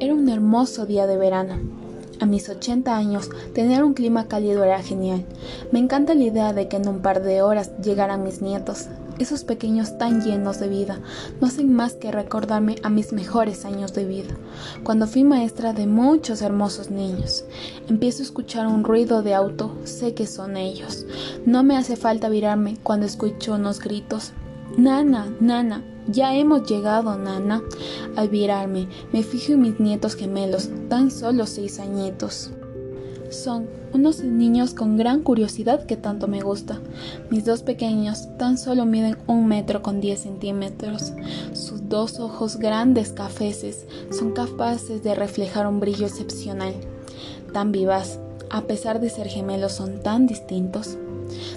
Era un hermoso día de verano. A mis 80 años, tener un clima cálido era genial. Me encanta la idea de que en un par de horas llegaran mis nietos. Esos pequeños tan llenos de vida no hacen más que recordarme a mis mejores años de vida, cuando fui maestra de muchos hermosos niños. Empiezo a escuchar un ruido de auto, sé que son ellos. No me hace falta virarme cuando escucho unos gritos. Nana, nana, ya hemos llegado, nana. Al virarme, me fijo en mis nietos gemelos, tan solo seis añitos. Son unos niños con gran curiosidad que tanto me gusta. Mis dos pequeños tan solo miden un metro con diez centímetros. Sus dos ojos grandes cafeces son capaces de reflejar un brillo excepcional. Tan vivaz, a pesar de ser gemelos, son tan distintos.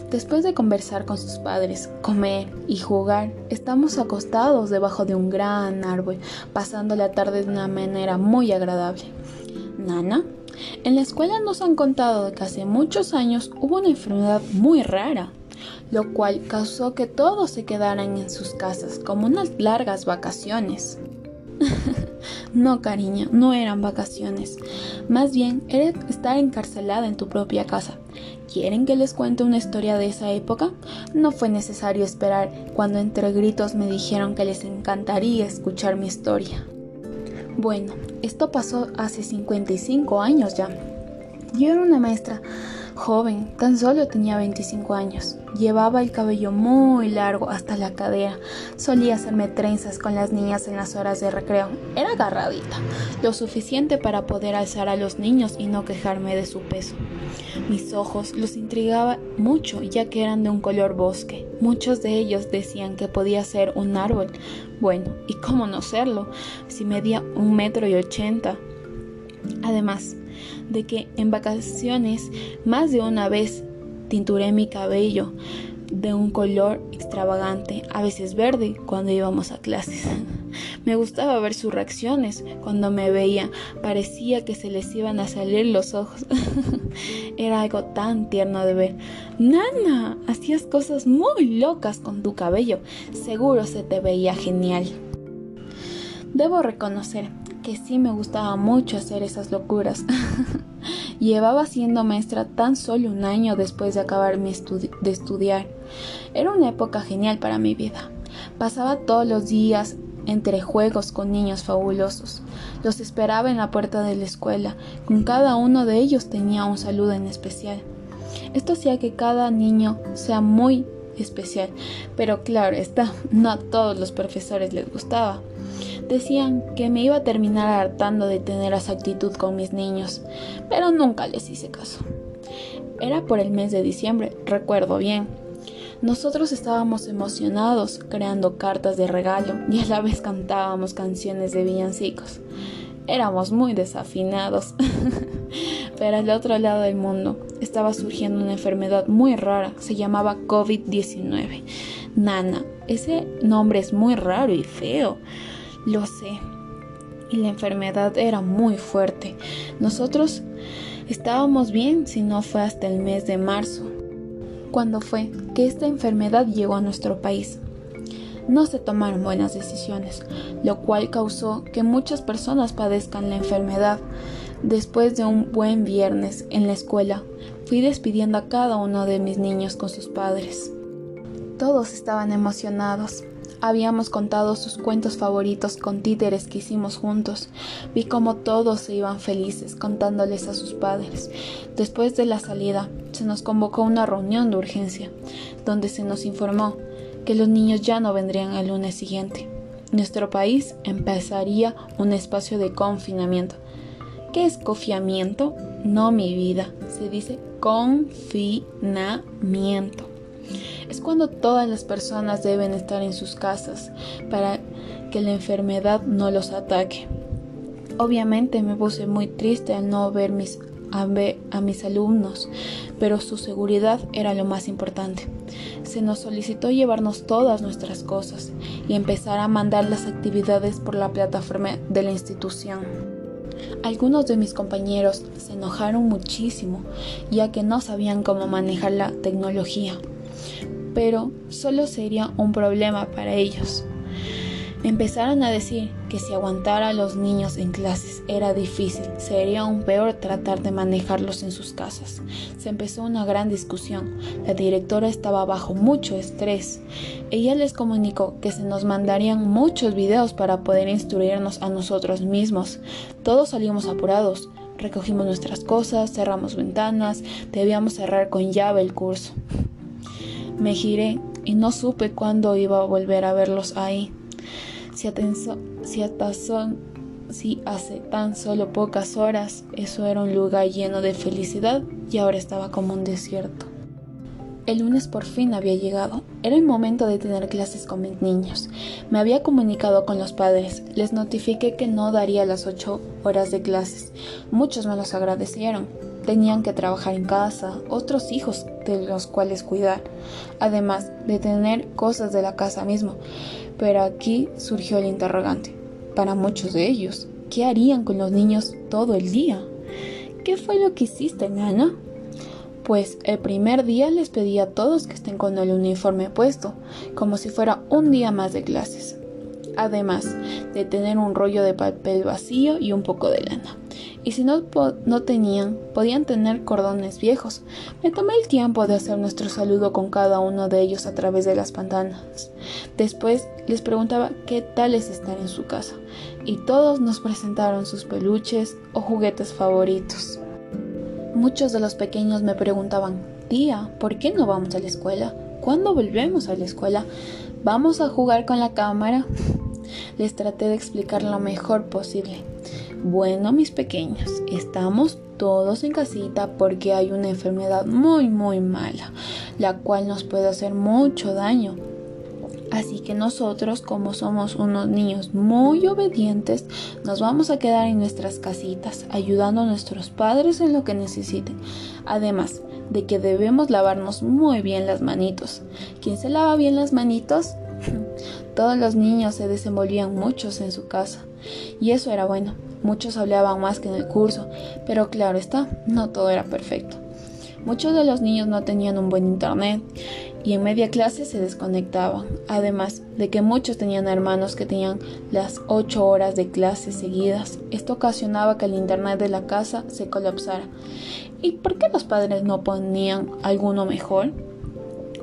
Después de conversar con sus padres, comer y jugar, estamos acostados debajo de un gran árbol, pasando la tarde de una manera muy agradable. Nana, en la escuela nos han contado que hace muchos años hubo una enfermedad muy rara, lo cual causó que todos se quedaran en sus casas como unas largas vacaciones. no, cariño, no eran vacaciones. Más bien era estar encarcelada en tu propia casa. ¿Quieren que les cuente una historia de esa época? No fue necesario esperar cuando entre gritos me dijeron que les encantaría escuchar mi historia. Bueno, esto pasó hace 55 años ya. Yo era una maestra joven, tan solo tenía 25 años. Llevaba el cabello muy largo hasta la cadera. Solía hacerme trenzas con las niñas en las horas de recreo. Era agarradita, lo suficiente para poder alzar a los niños y no quejarme de su peso. Mis ojos los intrigaba mucho ya que eran de un color bosque. Muchos de ellos decían que podía ser un árbol. Bueno, ¿y cómo no serlo? Si medía un metro y ochenta. Además, de que en vacaciones más de una vez tinturé mi cabello de un color extravagante, a veces verde, cuando íbamos a clases. Me gustaba ver sus reacciones cuando me veía, parecía que se les iban a salir los ojos. Era algo tan tierno de ver. Nana, hacías cosas muy locas con tu cabello, seguro se te veía genial. Debo reconocer que sí me gustaba mucho hacer esas locuras. Llevaba siendo maestra tan solo un año después de acabar mi de estudiar. Era una época genial para mi vida. Pasaba todos los días entre juegos con niños fabulosos. Los esperaba en la puerta de la escuela. Con cada uno de ellos tenía un saludo en especial. Esto hacía que cada niño sea muy especial, pero claro está, no a todos los profesores les gustaba. Decían que me iba a terminar hartando de tener esa actitud con mis niños, pero nunca les hice caso. Era por el mes de diciembre, recuerdo bien. Nosotros estábamos emocionados creando cartas de regalo y a la vez cantábamos canciones de villancicos. Éramos muy desafinados. Pero al otro lado del mundo estaba surgiendo una enfermedad muy rara, se llamaba COVID-19. Nana, ese nombre es muy raro y feo. Lo sé. Y la enfermedad era muy fuerte. Nosotros estábamos bien si no fue hasta el mes de marzo, cuando fue que esta enfermedad llegó a nuestro país. No se tomaron buenas decisiones, lo cual causó que muchas personas padezcan la enfermedad. Después de un buen viernes en la escuela, fui despidiendo a cada uno de mis niños con sus padres. Todos estaban emocionados. Habíamos contado sus cuentos favoritos con títeres que hicimos juntos. Vi cómo todos se iban felices contándoles a sus padres. Después de la salida, se nos convocó una reunión de urgencia, donde se nos informó que los niños ya no vendrían el lunes siguiente. Nuestro país empezaría un espacio de confinamiento. ¿Qué es confinamiento? No mi vida, se dice confinamiento es cuando todas las personas deben estar en sus casas para que la enfermedad no los ataque. Obviamente me puse muy triste al no ver a mis alumnos, pero su seguridad era lo más importante. Se nos solicitó llevarnos todas nuestras cosas y empezar a mandar las actividades por la plataforma de la institución. Algunos de mis compañeros se enojaron muchísimo, ya que no sabían cómo manejar la tecnología, pero solo sería un problema para ellos. Empezaron a decir que si aguantar a los niños en clases era difícil, sería aún peor tratar de manejarlos en sus casas. Se empezó una gran discusión. La directora estaba bajo mucho estrés. Ella les comunicó que se nos mandarían muchos videos para poder instruirnos a nosotros mismos. Todos salimos apurados. Recogimos nuestras cosas, cerramos ventanas, debíamos cerrar con llave el curso. Me giré y no supe cuándo iba a volver a verlos ahí. Si, si hace tan solo pocas horas eso era un lugar lleno de felicidad y ahora estaba como un desierto. El lunes por fin había llegado. Era el momento de tener clases con mis niños. Me había comunicado con los padres. Les notifiqué que no daría las ocho horas de clases. Muchos me los agradecieron. Tenían que trabajar en casa, otros hijos de los cuales cuidar, además de tener cosas de la casa mismo. Pero aquí surgió el interrogante. Para muchos de ellos, ¿qué harían con los niños todo el día? ¿Qué fue lo que hiciste, nana? Pues el primer día les pedí a todos que estén con el uniforme puesto, como si fuera un día más de clases además de tener un rollo de papel vacío y un poco de lana. Y si no, no tenían, podían tener cordones viejos. Me tomé el tiempo de hacer nuestro saludo con cada uno de ellos a través de las pantanas. Después les preguntaba qué tal es estar en su casa, y todos nos presentaron sus peluches o juguetes favoritos. Muchos de los pequeños me preguntaban, tía, ¿por qué no vamos a la escuela? ¿Cuándo volvemos a la escuela? ¿Vamos a jugar con la cámara? Les traté de explicar lo mejor posible. Bueno, mis pequeños, estamos todos en casita porque hay una enfermedad muy muy mala, la cual nos puede hacer mucho daño. Así que nosotros, como somos unos niños muy obedientes, nos vamos a quedar en nuestras casitas, ayudando a nuestros padres en lo que necesiten. Además de que debemos lavarnos muy bien las manitos. ¿Quién se lava bien las manitos? Todos los niños se desenvolvían muchos en su casa, y eso era bueno. Muchos hablaban más que en el curso, pero claro está, no todo era perfecto. Muchos de los niños no tenían un buen internet y en media clase se desconectaban, además de que muchos tenían hermanos que tenían las 8 horas de clase seguidas. Esto ocasionaba que el internet de la casa se colapsara. ¿Y por qué los padres no ponían alguno mejor?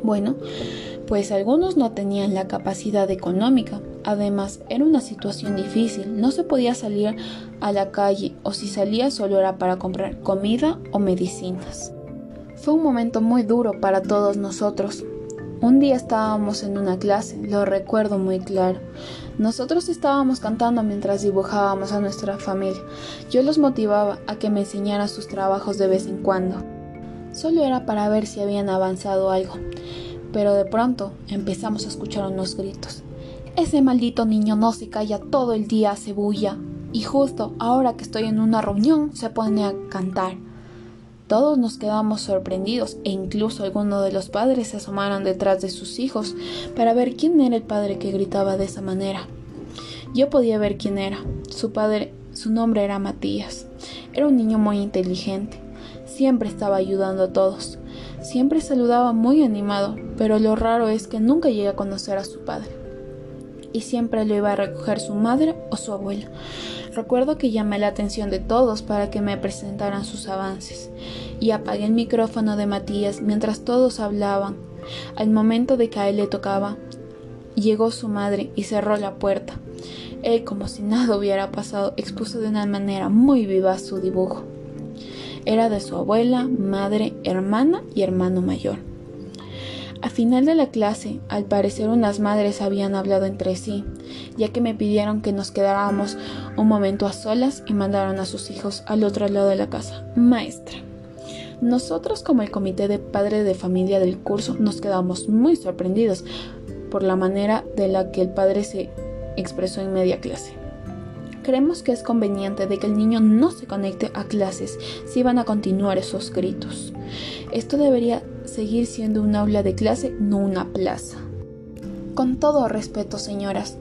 Bueno, pues algunos no tenían la capacidad económica. Además, era una situación difícil, no se podía salir a la calle o si salía solo era para comprar comida o medicinas. Fue un momento muy duro para todos nosotros. Un día estábamos en una clase, lo recuerdo muy claro. Nosotros estábamos cantando mientras dibujábamos a nuestra familia. Yo los motivaba a que me enseñaran sus trabajos de vez en cuando. Solo era para ver si habían avanzado algo pero de pronto empezamos a escuchar unos gritos. Ese maldito niño no se calla todo el día, hace bulla, y justo ahora que estoy en una reunión se pone a cantar. Todos nos quedamos sorprendidos e incluso algunos de los padres se asomaron detrás de sus hijos para ver quién era el padre que gritaba de esa manera. Yo podía ver quién era. Su padre, su nombre era Matías. Era un niño muy inteligente. Siempre estaba ayudando a todos. Siempre saludaba muy animado, pero lo raro es que nunca llegué a conocer a su padre. Y siempre lo iba a recoger su madre o su abuela. Recuerdo que llamé la atención de todos para que me presentaran sus avances, y apagué el micrófono de Matías mientras todos hablaban. Al momento de que a él le tocaba, llegó su madre y cerró la puerta. Él, como si nada hubiera pasado, expuso de una manera muy viva su dibujo. Era de su abuela, madre, hermana y hermano mayor. A final de la clase, al parecer unas madres habían hablado entre sí, ya que me pidieron que nos quedáramos un momento a solas y mandaron a sus hijos al otro lado de la casa. Maestra. Nosotros como el comité de padre de familia del curso nos quedamos muy sorprendidos por la manera de la que el padre se expresó en media clase. Creemos que es conveniente de que el niño no se conecte a clases si van a continuar esos gritos. Esto debería seguir siendo un aula de clase, no una plaza. Con todo respeto, señoras,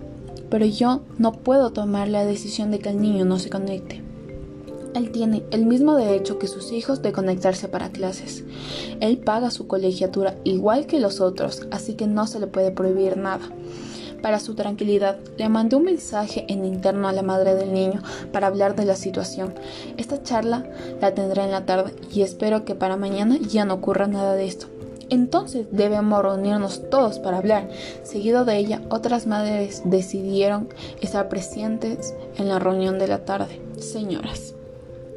pero yo no puedo tomar la decisión de que el niño no se conecte. Él tiene el mismo derecho que sus hijos de conectarse para clases. Él paga su colegiatura igual que los otros, así que no se le puede prohibir nada. Para su tranquilidad, le mandé un mensaje en interno a la madre del niño para hablar de la situación. Esta charla la tendré en la tarde y espero que para mañana ya no ocurra nada de esto. Entonces debemos reunirnos todos para hablar. Seguido de ella, otras madres decidieron estar presentes en la reunión de la tarde. Señoras.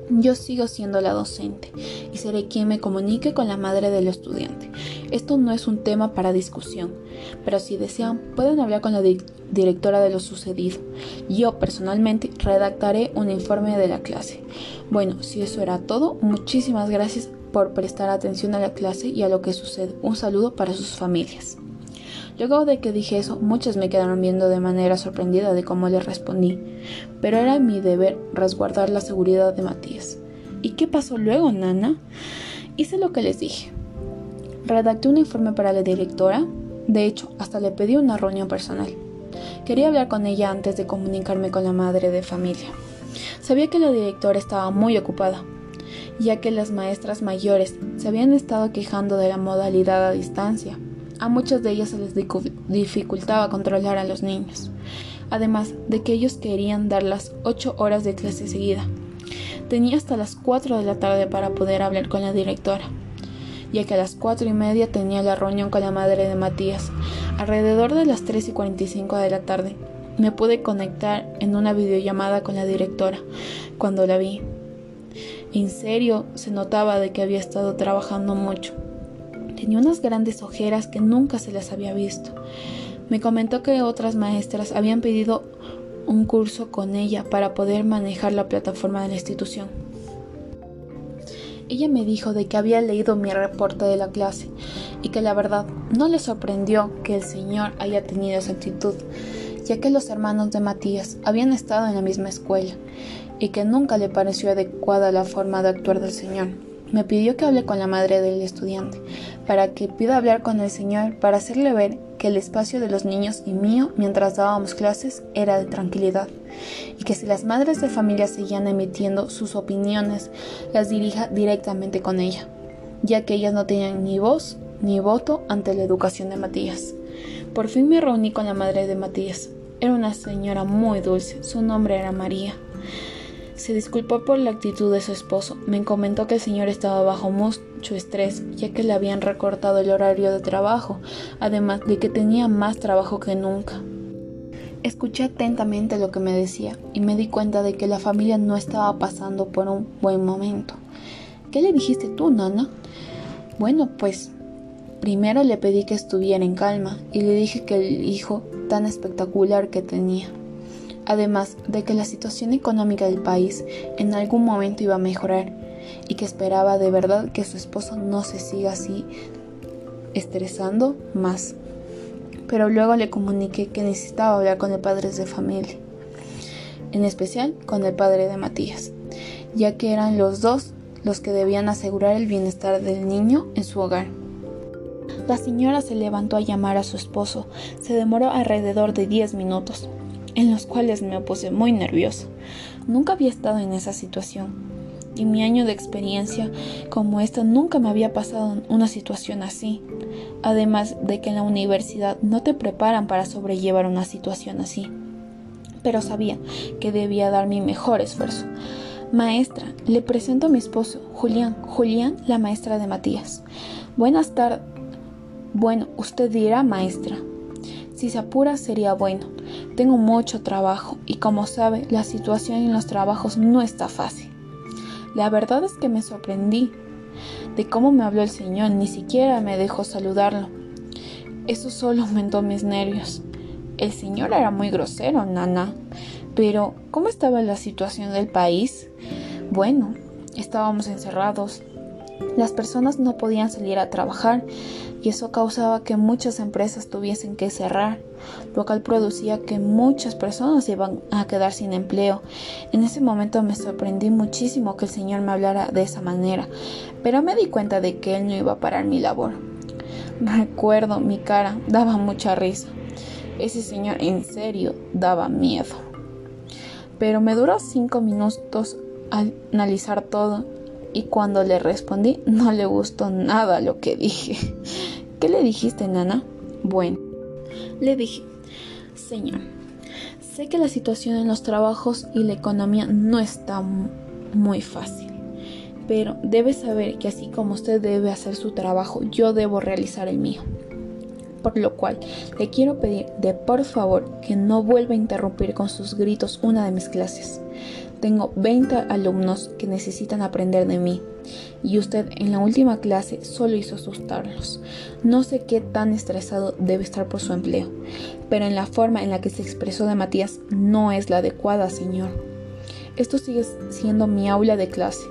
Yo sigo siendo la docente y seré quien me comunique con la madre del estudiante. Esto no es un tema para discusión, pero si desean pueden hablar con la directora de lo sucedido. Yo personalmente redactaré un informe de la clase. Bueno, si eso era todo, muchísimas gracias por prestar atención a la clase y a lo que sucede. Un saludo para sus familias. Luego de que dije eso, muchos me quedaron viendo de manera sorprendida de cómo le respondí, pero era mi deber resguardar la seguridad de Matías. ¿Y qué pasó luego, Nana? Hice lo que les dije. Redacté un informe para la directora, de hecho, hasta le pedí una reunión personal. Quería hablar con ella antes de comunicarme con la madre de familia. Sabía que la directora estaba muy ocupada, ya que las maestras mayores se habían estado quejando de la modalidad a distancia a muchas de ellas se les dificultaba controlar a los niños, además de que ellos querían dar las ocho horas de clase seguida. Tenía hasta las 4 de la tarde para poder hablar con la directora, ya que a las cuatro y media tenía la reunión con la madre de Matías. Alrededor de las 3 y 45 de la tarde me pude conectar en una videollamada con la directora cuando la vi. En serio, se notaba de que había estado trabajando mucho Tenía unas grandes ojeras que nunca se las había visto. Me comentó que otras maestras habían pedido un curso con ella para poder manejar la plataforma de la institución. Ella me dijo de que había leído mi reporte de la clase y que la verdad no le sorprendió que el señor haya tenido esa actitud, ya que los hermanos de Matías habían estado en la misma escuela y que nunca le pareció adecuada la forma de actuar del señor. Me pidió que hable con la madre del estudiante, para que pida hablar con el Señor, para hacerle ver que el espacio de los niños y mío mientras dábamos clases era de tranquilidad, y que si las madres de familia seguían emitiendo sus opiniones, las dirija directamente con ella, ya que ellas no tenían ni voz ni voto ante la educación de Matías. Por fin me reuní con la madre de Matías. Era una señora muy dulce, su nombre era María. Se disculpó por la actitud de su esposo. Me comentó que el señor estaba bajo mucho estrés, ya que le habían recortado el horario de trabajo, además de que tenía más trabajo que nunca. Escuché atentamente lo que me decía y me di cuenta de que la familia no estaba pasando por un buen momento. ¿Qué le dijiste tú, Nana? Bueno, pues primero le pedí que estuviera en calma y le dije que el hijo tan espectacular que tenía además de que la situación económica del país en algún momento iba a mejorar y que esperaba de verdad que su esposo no se siga así estresando más. Pero luego le comuniqué que necesitaba hablar con el padre de familia, en especial con el padre de Matías, ya que eran los dos los que debían asegurar el bienestar del niño en su hogar. La señora se levantó a llamar a su esposo. Se demoró alrededor de 10 minutos en los cuales me puse muy nervioso. Nunca había estado en esa situación y mi año de experiencia como esta nunca me había pasado una situación así. Además de que en la universidad no te preparan para sobrellevar una situación así. Pero sabía que debía dar mi mejor esfuerzo. Maestra, le presento a mi esposo, Julián. Julián, la maestra de Matías. Buenas tardes. Bueno, usted dirá maestra. Si se apura sería bueno. Tengo mucho trabajo y como sabe, la situación en los trabajos no está fácil. La verdad es que me sorprendí de cómo me habló el Señor, ni siquiera me dejó saludarlo. Eso solo aumentó mis nervios. El Señor era muy grosero, Nana. Pero, ¿cómo estaba la situación del país? Bueno, estábamos encerrados. Las personas no podían salir a trabajar y eso causaba que muchas empresas tuviesen que cerrar, lo cual producía que muchas personas iban a quedar sin empleo. En ese momento me sorprendí muchísimo que el Señor me hablara de esa manera, pero me di cuenta de que Él no iba a parar mi labor. Recuerdo mi cara, daba mucha risa. Ese Señor en serio daba miedo. Pero me duró cinco minutos analizar todo y cuando le respondí no le gustó nada lo que dije. ¿Qué le dijiste, Nana? Bueno, le dije, Señor, sé que la situación en los trabajos y la economía no está muy fácil, pero debe saber que así como usted debe hacer su trabajo, yo debo realizar el mío. Por lo cual, le quiero pedir de por favor que no vuelva a interrumpir con sus gritos una de mis clases. Tengo 20 alumnos que necesitan aprender de mí y usted en la última clase solo hizo asustarlos. No sé qué tan estresado debe estar por su empleo, pero en la forma en la que se expresó de Matías no es la adecuada, señor. Esto sigue siendo mi aula de clase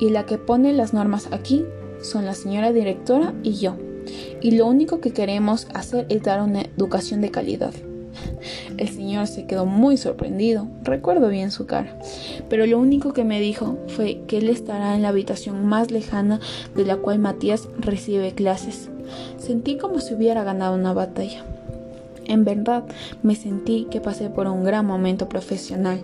y la que pone las normas aquí son la señora directora y yo. Y lo único que queremos hacer es dar una educación de calidad. El señor se quedó muy sorprendido, recuerdo bien su cara, pero lo único que me dijo fue que él estará en la habitación más lejana de la cual Matías recibe clases. Sentí como si hubiera ganado una batalla. En verdad, me sentí que pasé por un gran momento profesional.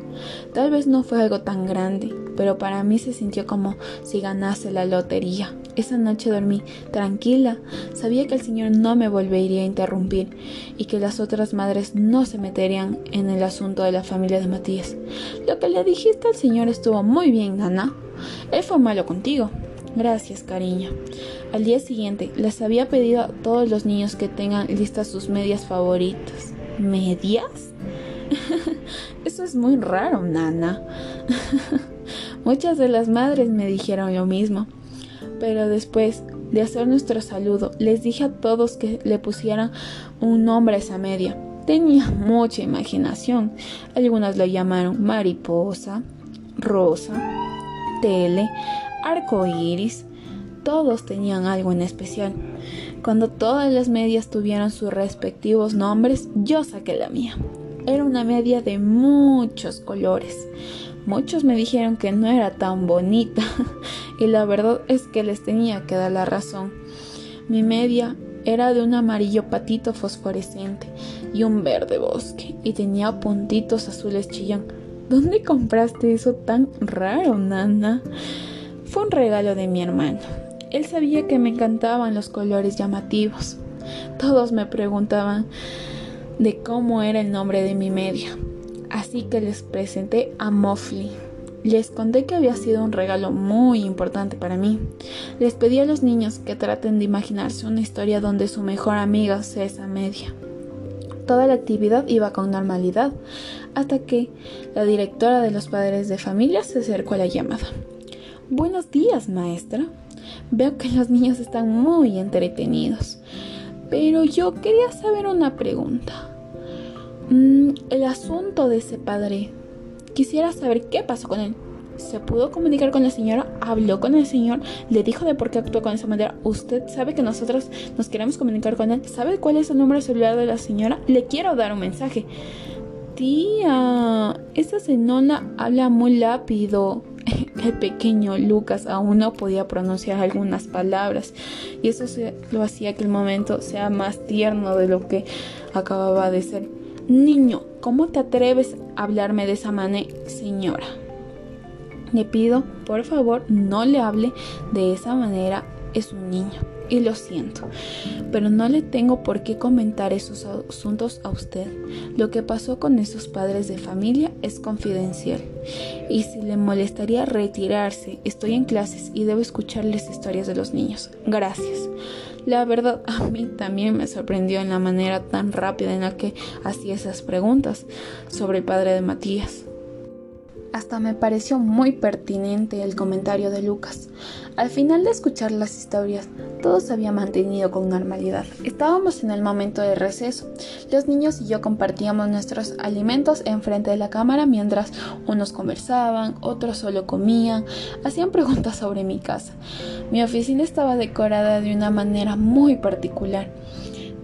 Tal vez no fue algo tan grande, pero para mí se sintió como si ganase la lotería. Esa noche dormí tranquila, sabía que el Señor no me volvería a interrumpir y que las otras madres no se meterían en el asunto de la familia de Matías. Lo que le dijiste al Señor estuvo muy bien, Nana. Él fue malo contigo. Gracias, cariño. Al día siguiente les había pedido a todos los niños que tengan listas sus medias favoritas. ¿Medias? Eso es muy raro, Nana. Muchas de las madres me dijeron lo mismo. Pero después de hacer nuestro saludo, les dije a todos que le pusieran un nombre a esa media. Tenía mucha imaginación. Algunas la llamaron mariposa, rosa, tele, arco iris, todos tenían algo en especial. Cuando todas las medias tuvieron sus respectivos nombres, yo saqué la mía. Era una media de muchos colores. Muchos me dijeron que no era tan bonita y la verdad es que les tenía que dar la razón. Mi media era de un amarillo patito fosforescente y un verde bosque y tenía puntitos azules chillón. ¿Dónde compraste eso tan raro, Nana? Fue un regalo de mi hermano. Él sabía que me encantaban los colores llamativos. Todos me preguntaban de cómo era el nombre de mi media. Así que les presenté a Mofli. Les conté que había sido un regalo muy importante para mí. Les pedí a los niños que traten de imaginarse una historia donde su mejor amiga sea esa media. Toda la actividad iba con normalidad, hasta que la directora de los padres de familia se acercó a la llamada. Buenos días, maestra. Veo que los niños están muy entretenidos. Pero yo quería saber una pregunta. Mm, el asunto de ese padre. Quisiera saber qué pasó con él. ¿Se pudo comunicar con la señora? ¿Habló con el señor? ¿Le dijo de por qué actuó con esa manera? ¿Usted sabe que nosotros nos queremos comunicar con él? ¿Sabe cuál es el número celular de la señora? Le quiero dar un mensaje. Tía, esa señora habla muy rápido. El pequeño Lucas aún no podía pronunciar algunas palabras y eso lo hacía que el momento sea más tierno de lo que acababa de ser. Niño, ¿cómo te atreves a hablarme de esa manera, señora? Le pido, por favor, no le hable de esa manera, es un niño y lo siento, pero no le tengo por qué comentar esos asuntos a usted. Lo que pasó con esos padres de familia es confidencial. Y si le molestaría retirarse, estoy en clases y debo escucharles historias de los niños. Gracias. La verdad, a mí también me sorprendió en la manera tan rápida en la que hacía esas preguntas sobre el padre de Matías. Hasta me pareció muy pertinente el comentario de Lucas. Al final de escuchar las historias, todo se había mantenido con normalidad. Estábamos en el momento de receso. Los niños y yo compartíamos nuestros alimentos enfrente de la cámara mientras unos conversaban, otros solo comían, hacían preguntas sobre mi casa. Mi oficina estaba decorada de una manera muy particular.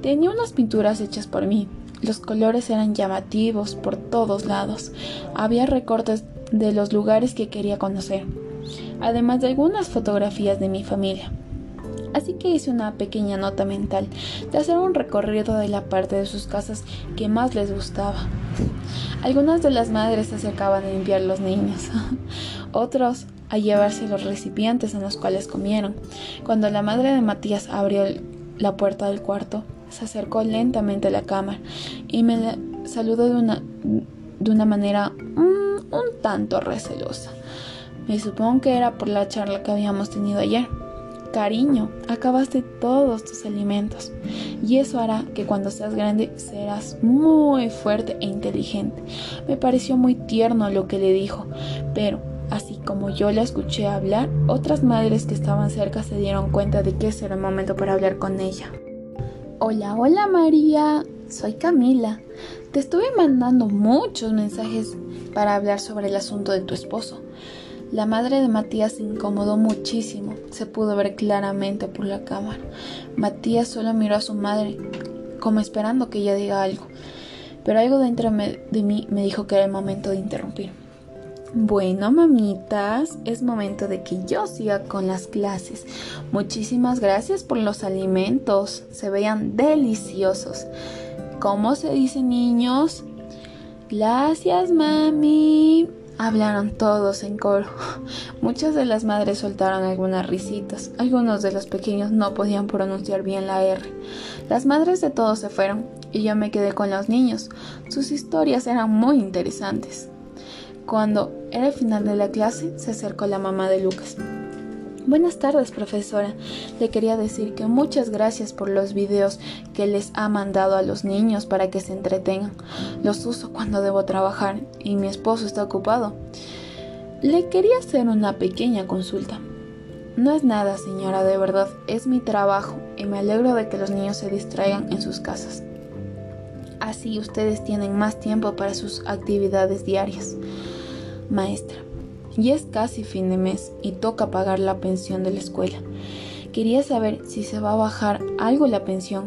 Tenía unas pinturas hechas por mí, los colores eran llamativos por todos lados. Había recortes de los lugares que quería conocer, además de algunas fotografías de mi familia. Así que hice una pequeña nota mental de hacer un recorrido de la parte de sus casas que más les gustaba. Algunas de las madres se acercaban a limpiar los niños, otros a llevarse los recipientes en los cuales comieron. Cuando la madre de Matías abrió la puerta del cuarto, se acercó lentamente a la cama y me saludó de una, de una manera un tanto recelosa. Me supongo que era por la charla que habíamos tenido ayer. Cariño, acabaste todos tus alimentos y eso hará que cuando seas grande serás muy fuerte e inteligente. Me pareció muy tierno lo que le dijo, pero así como yo la escuché hablar, otras madres que estaban cerca se dieron cuenta de que ese era el momento para hablar con ella. Hola, hola María, soy Camila. Te estuve mandando muchos mensajes para hablar sobre el asunto de tu esposo. La madre de Matías se incomodó muchísimo, se pudo ver claramente por la cámara. Matías solo miró a su madre, como esperando que ella diga algo, pero algo dentro de mí me dijo que era el momento de interrumpir. Bueno, mamitas, es momento de que yo siga con las clases. Muchísimas gracias por los alimentos, se veían deliciosos. ¿Cómo se dice, niños? Gracias, mami. Hablaron todos en coro. Muchas de las madres soltaron algunas risitas. Algunos de los pequeños no podían pronunciar bien la R. Las madres de todos se fueron y yo me quedé con los niños. Sus historias eran muy interesantes. Cuando era el final de la clase, se acercó la mamá de Lucas. Buenas tardes, profesora. Le quería decir que muchas gracias por los videos que les ha mandado a los niños para que se entretengan. Los uso cuando debo trabajar y mi esposo está ocupado. Le quería hacer una pequeña consulta. No es nada, señora, de verdad, es mi trabajo y me alegro de que los niños se distraigan en sus casas. Así ustedes tienen más tiempo para sus actividades diarias. Maestra, y es casi fin de mes y toca pagar la pensión de la escuela. Quería saber si se va a bajar algo la pensión.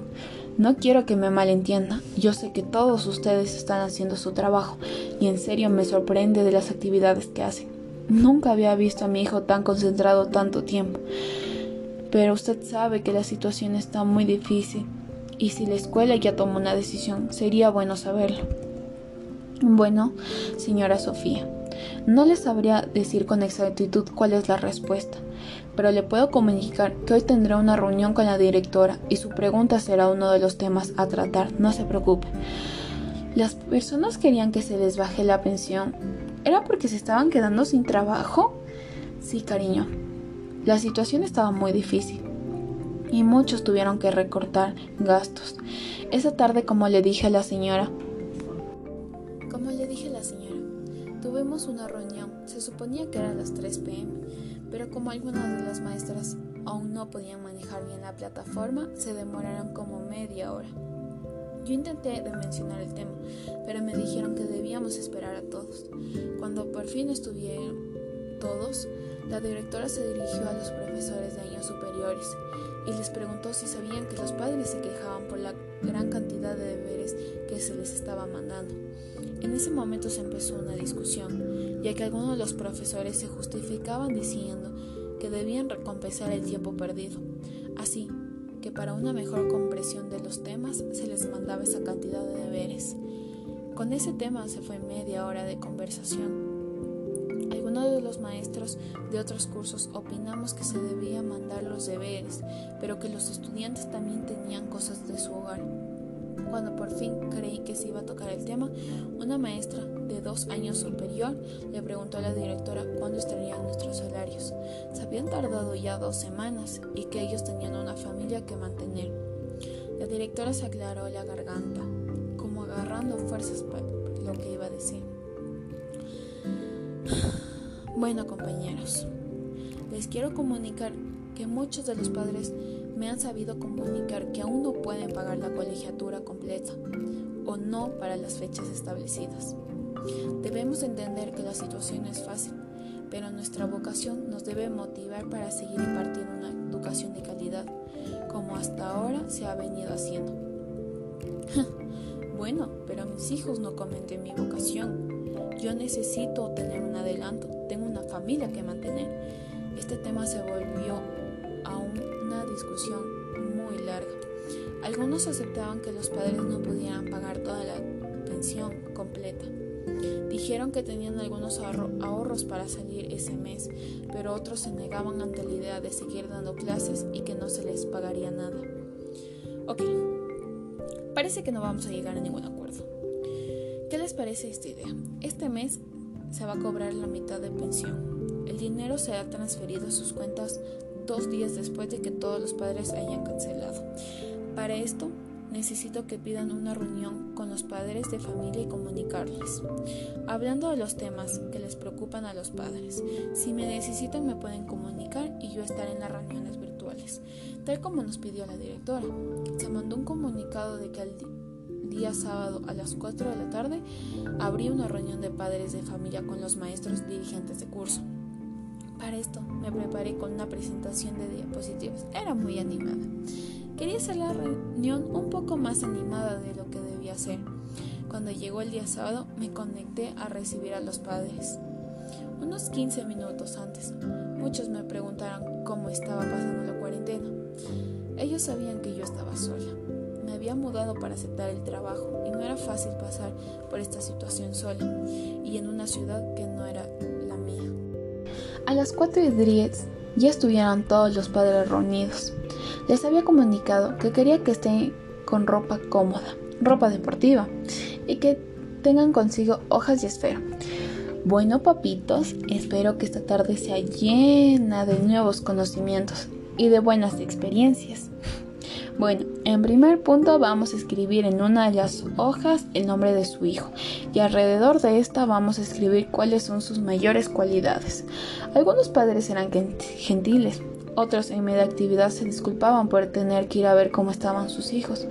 No quiero que me malentienda. Yo sé que todos ustedes están haciendo su trabajo y en serio me sorprende de las actividades que hacen. Nunca había visto a mi hijo tan concentrado tanto tiempo. Pero usted sabe que la situación está muy difícil y si la escuela ya tomó una decisión, sería bueno saberlo. Bueno, señora Sofía, no le sabría decir con exactitud cuál es la respuesta, pero le puedo comunicar que hoy tendré una reunión con la directora y su pregunta será uno de los temas a tratar, no se preocupe. Las personas querían que se les baje la pensión. ¿Era porque se estaban quedando sin trabajo? Sí, cariño. La situación estaba muy difícil y muchos tuvieron que recortar gastos. Esa tarde, como le dije a la señora, Tuvimos una reunión, se suponía que era a las 3 pm, pero como algunas de las maestras aún no podían manejar bien la plataforma, se demoraron como media hora. Yo intenté de mencionar el tema, pero me dijeron que debíamos esperar a todos. Cuando por fin estuvieron todos, la directora se dirigió a los profesores de años superiores y les preguntó si sabían que los padres se quejaban por la gran cantidad de deberes que se les estaba mandando. En ese momento se empezó una discusión, ya que algunos de los profesores se justificaban diciendo que debían recompensar el tiempo perdido. Así que para una mejor comprensión de los temas se les mandaba esa cantidad de deberes. Con ese tema se fue media hora de conversación. Algunos de los maestros de otros cursos opinamos que se debía mandar los deberes, pero que los estudiantes también tenían cosas de su hogar. Cuando por fin creí que se iba a tocar el tema, una maestra de dos años superior le preguntó a la directora cuándo estarían nuestros salarios. Se habían tardado ya dos semanas y que ellos tenían una familia que mantener. La directora se aclaró la garganta, como agarrando fuerzas para lo que iba a decir. Bueno, compañeros, les quiero comunicar que muchos de los padres me han sabido comunicar que aún no pueden pagar la colegiatura completa o no para las fechas establecidas. Debemos entender que la situación es fácil, pero nuestra vocación nos debe motivar para seguir impartiendo una educación de calidad, como hasta ahora se ha venido haciendo. bueno, pero mis hijos no comenten mi vocación. Yo necesito tener un adelanto, tengo una familia que mantener. Este tema se volvió discusión muy larga. Algunos aceptaban que los padres no pudieran pagar toda la pensión completa. Dijeron que tenían algunos ahorros para salir ese mes, pero otros se negaban ante la idea de seguir dando clases y que no se les pagaría nada. Ok, parece que no vamos a llegar a ningún acuerdo. ¿Qué les parece esta idea? Este mes se va a cobrar la mitad de pensión. El dinero se ha transferido a sus cuentas dos días después de que todos los padres hayan cancelado. Para esto, necesito que pidan una reunión con los padres de familia y comunicarles. Hablando de los temas que les preocupan a los padres, si me necesitan me pueden comunicar y yo estaré en las reuniones virtuales, tal como nos pidió la directora. Se mandó un comunicado de que al día sábado a las 4 de la tarde habría una reunión de padres de familia con los maestros dirigentes de curso. Para esto me preparé con una presentación de diapositivas. Era muy animada. Quería hacer la reunión un poco más animada de lo que debía ser. Cuando llegó el día sábado me conecté a recibir a los padres. Unos 15 minutos antes, muchos me preguntaron cómo estaba pasando la cuarentena. Ellos sabían que yo estaba sola. Me había mudado para aceptar el trabajo y no era fácil pasar por esta situación sola y en una ciudad que no era la mía. A las 4 y 10 ya estuvieron todos los padres reunidos. Les había comunicado que quería que estén con ropa cómoda, ropa deportiva, y que tengan consigo hojas y esfero. Bueno, papitos, espero que esta tarde sea llena de nuevos conocimientos y de buenas experiencias. Bueno, en primer punto vamos a escribir en una de las hojas el nombre de su hijo y alrededor de esta vamos a escribir cuáles son sus mayores cualidades. Algunos padres eran gentiles, otros en media actividad se disculpaban por tener que ir a ver cómo estaban sus hijos.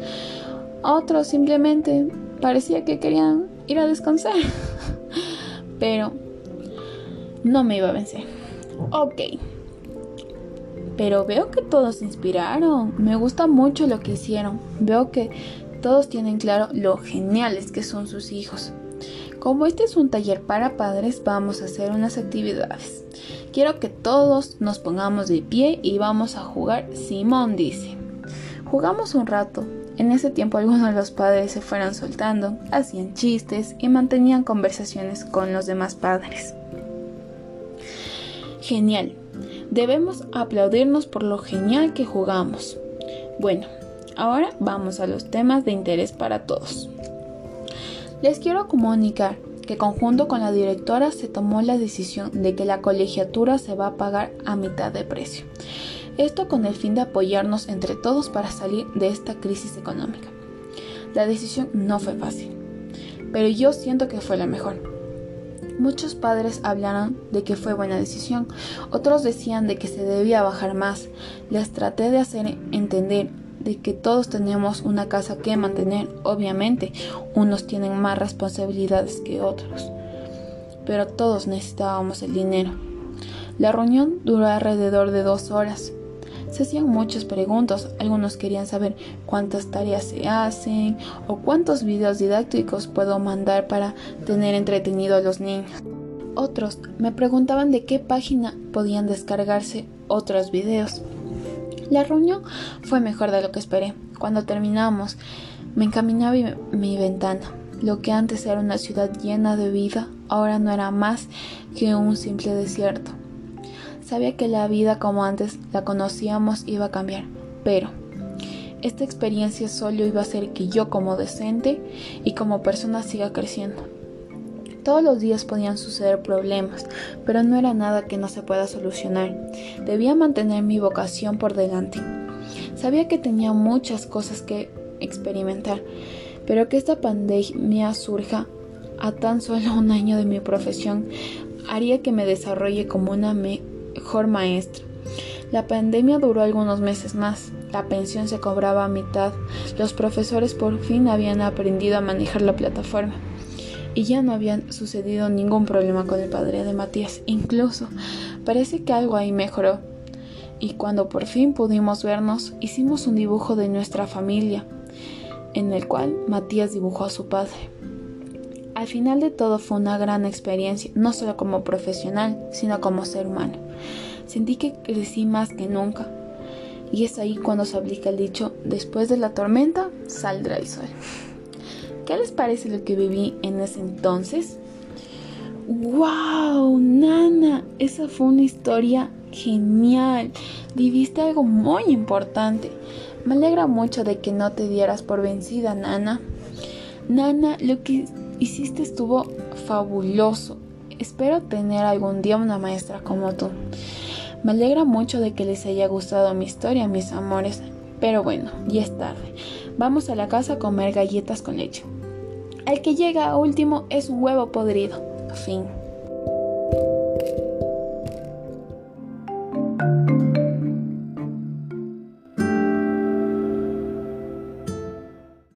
Otros simplemente parecía que querían ir a descansar. Pero no me iba a vencer. Ok. Pero veo que todos se inspiraron. Me gusta mucho lo que hicieron. Veo que todos tienen claro lo geniales que son sus hijos. Como este es un taller para padres, vamos a hacer unas actividades. Quiero que todos nos pongamos de pie y vamos a jugar. Simón dice. Jugamos un rato. En ese tiempo algunos de los padres se fueron soltando, hacían chistes y mantenían conversaciones con los demás padres. Genial. Debemos aplaudirnos por lo genial que jugamos. Bueno, ahora vamos a los temas de interés para todos. Les quiero comunicar que conjunto con la directora se tomó la decisión de que la colegiatura se va a pagar a mitad de precio. Esto con el fin de apoyarnos entre todos para salir de esta crisis económica. La decisión no fue fácil, pero yo siento que fue la mejor. Muchos padres hablaron de que fue buena decisión, otros decían de que se debía bajar más. Les traté de hacer entender de que todos tenemos una casa que mantener, obviamente, unos tienen más responsabilidades que otros, pero todos necesitábamos el dinero. La reunión duró alrededor de dos horas. Se hacían muchas preguntas, algunos querían saber cuántas tareas se hacen o cuántos videos didácticos puedo mandar para tener entretenido a los niños. Otros me preguntaban de qué página podían descargarse otros videos. La reunión fue mejor de lo que esperé. Cuando terminamos, me encaminaba mi ventana. Lo que antes era una ciudad llena de vida, ahora no era más que un simple desierto. Sabía que la vida como antes la conocíamos iba a cambiar, pero esta experiencia solo iba a hacer que yo como decente y como persona siga creciendo. Todos los días podían suceder problemas, pero no era nada que no se pueda solucionar. Debía mantener mi vocación por delante. Sabía que tenía muchas cosas que experimentar, pero que esta pandemia surja a tan solo un año de mi profesión haría que me desarrolle como una mejor maestra. La pandemia duró algunos meses más. La pensión se cobraba a mitad. Los profesores por fin habían aprendido a manejar la plataforma. Y ya no había sucedido ningún problema con el padre de Matías. Incluso parece que algo ahí mejoró. Y cuando por fin pudimos vernos, hicimos un dibujo de nuestra familia, en el cual Matías dibujó a su padre. Al final de todo fue una gran experiencia, no solo como profesional, sino como ser humano. Sentí que crecí más que nunca. Y es ahí cuando se aplica el dicho, después de la tormenta saldrá el sol. ¿Qué les parece lo que viví en ese entonces? ¡Wow! Nana, esa fue una historia genial. Viviste algo muy importante. Me alegra mucho de que no te dieras por vencida, Nana. Nana, lo que hiciste estuvo fabuloso. Espero tener algún día una maestra como tú. Me alegra mucho de que les haya gustado mi historia, mis amores. Pero bueno, ya es tarde. Vamos a la casa a comer galletas con leche. El que llega último es huevo podrido. Fin.